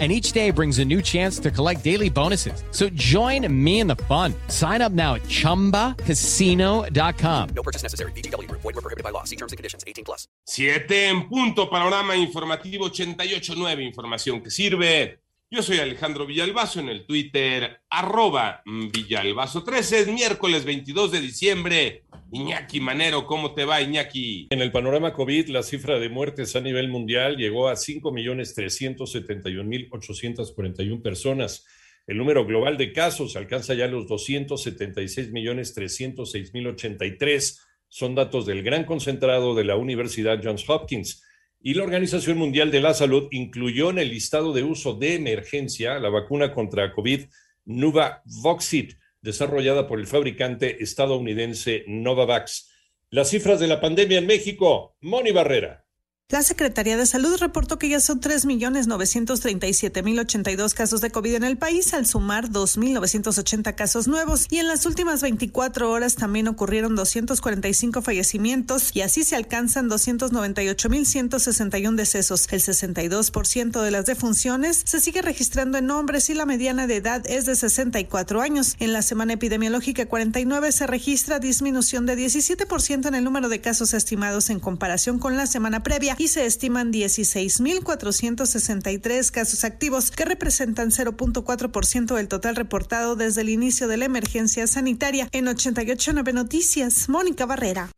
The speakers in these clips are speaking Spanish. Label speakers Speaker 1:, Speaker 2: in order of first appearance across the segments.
Speaker 1: and each day brings a new chance to collect daily bonuses. So join me in the fun. Sign up now at ChumbaCasino.com.
Speaker 2: No purchase necessary. BGW. Void were prohibited by law. See terms and conditions. 18 plus.
Speaker 3: Siete en punto. Panorama informativo 88.9. Información que sirve. Yo soy Alejandro Villalbazo en el Twitter, arroba Villalbazo13. Es miércoles 22 de diciembre. Iñaki Manero, ¿cómo te va, Iñaki?
Speaker 4: En el panorama COVID, la cifra de muertes a nivel mundial llegó a 5.371.841 personas. El número global de casos alcanza ya los 276.306.083. Son datos del gran concentrado de la Universidad Johns Hopkins. Y la Organización Mundial de la Salud incluyó en el listado de uso de emergencia la vacuna contra COVID Nuvavoxid, desarrollada por el fabricante estadounidense Novavax. Las cifras de la pandemia en México, Moni Barrera.
Speaker 5: La Secretaría de Salud reportó que ya son 3.937.082 casos de COVID en el país, al sumar 2.980 casos nuevos. Y en las últimas 24 horas también ocurrieron 245 fallecimientos y así se alcanzan 298.161 decesos. El 62% de las defunciones se sigue registrando en hombres y la mediana de edad es de 64 años. En la semana epidemiológica 49 se registra disminución de 17% en el número de casos estimados en comparación con la semana previa y se estiman 16.463 casos activos, que representan 0.4% del total reportado desde el inicio de la emergencia sanitaria. En 889 Noticias, Mónica Barrera.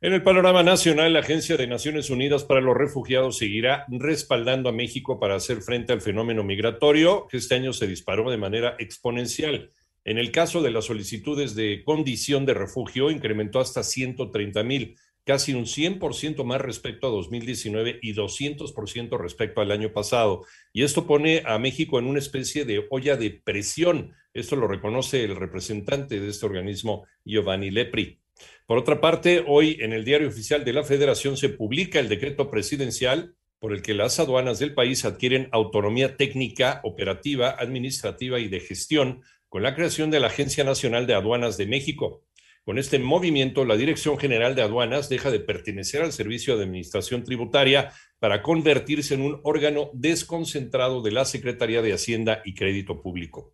Speaker 4: En el panorama nacional, la Agencia de Naciones Unidas para los Refugiados seguirá respaldando a México para hacer frente al fenómeno migratorio, que este año se disparó de manera exponencial. En el caso de las solicitudes de condición de refugio, incrementó hasta 130 mil casi un 100% más respecto a 2019 y 200% respecto al año pasado. Y esto pone a México en una especie de olla de presión. Esto lo reconoce el representante de este organismo, Giovanni Lepri. Por otra parte, hoy en el Diario Oficial de la Federación se publica el decreto presidencial por el que las aduanas del país adquieren autonomía técnica, operativa, administrativa y de gestión con la creación de la Agencia Nacional de Aduanas de México. Con este movimiento, la Dirección General de Aduanas deja de pertenecer al Servicio de Administración Tributaria para convertirse en un órgano desconcentrado de la Secretaría de Hacienda y Crédito Público.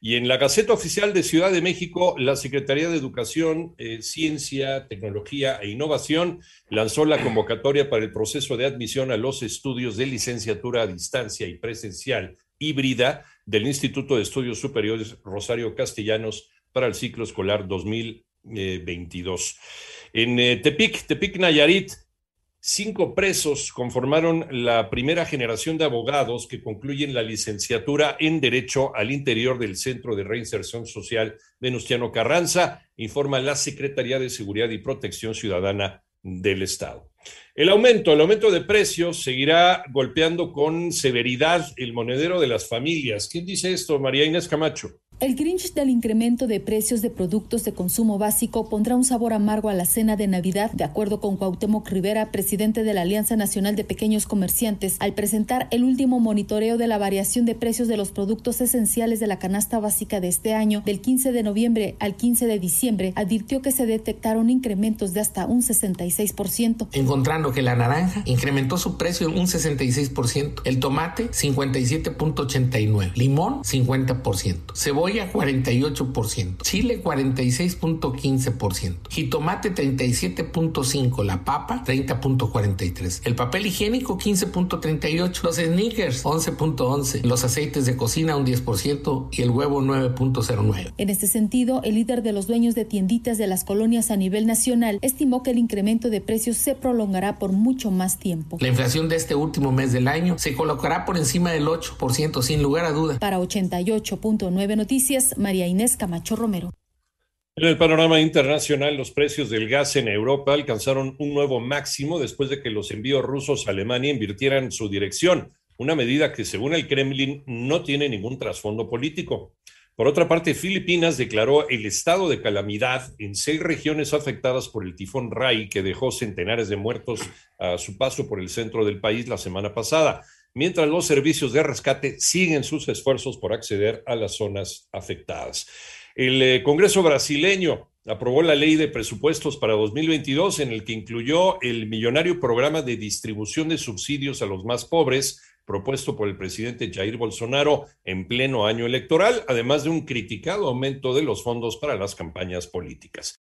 Speaker 4: Y en la Gaceta Oficial de Ciudad de México, la Secretaría de Educación, eh, Ciencia, Tecnología e Innovación lanzó la convocatoria para el proceso de admisión a los estudios de licenciatura a distancia y presencial híbrida del Instituto de Estudios Superiores Rosario Castellanos para el ciclo escolar 2020. 22. En eh, Tepic, Tepic Nayarit, cinco presos conformaron la primera generación de abogados que concluyen la licenciatura en Derecho al interior del Centro de Reinserción Social Venustiano Carranza, informa la Secretaría de Seguridad y Protección Ciudadana del Estado. El aumento, el aumento de precios seguirá golpeando con severidad el monedero de las familias. ¿Quién dice esto, María Inés Camacho?
Speaker 6: El Grinch del incremento de precios de productos de consumo básico pondrá un sabor amargo a la cena de Navidad, de acuerdo con Cuauhtémoc Rivera, presidente de la Alianza Nacional de Pequeños Comerciantes, al presentar el último monitoreo de la variación de precios de los productos esenciales de la canasta básica de este año, del 15 de noviembre al 15 de diciembre, advirtió que se detectaron incrementos de hasta un 66%.
Speaker 7: Encontrando que la naranja incrementó su precio en un 66%, el tomate 57.89, limón 50%, cebolla 48%, chile 46.15%, jitomate 37.5%, la papa 30.43%, el papel higiénico 15.38%, los sneakers 11.11%, los aceites de cocina un 10% y el huevo 9.09%.
Speaker 6: En este sentido, el líder de los dueños de tienditas de las colonias a nivel nacional estimó que el incremento de precios se prolongará por mucho más tiempo.
Speaker 7: La inflación de este último mes del año se colocará por encima del 8% sin lugar a duda.
Speaker 6: Para 88.9 noticias, María Inés Camacho Romero.
Speaker 4: En el panorama internacional, los precios del gas en Europa alcanzaron un nuevo máximo después de que los envíos rusos a Alemania invirtieran su dirección, una medida que según el Kremlin no tiene ningún trasfondo político. Por otra parte, Filipinas declaró el estado de calamidad en seis regiones afectadas por el tifón Rai, que dejó centenares de muertos a su paso por el centro del país la semana pasada, mientras los servicios de rescate siguen sus esfuerzos por acceder a las zonas afectadas. El eh, Congreso brasileño aprobó la ley de presupuestos para 2022 en el que incluyó el millonario programa de distribución de subsidios a los más pobres propuesto por el presidente Jair Bolsonaro en pleno año electoral, además de un criticado aumento de los fondos para las campañas políticas.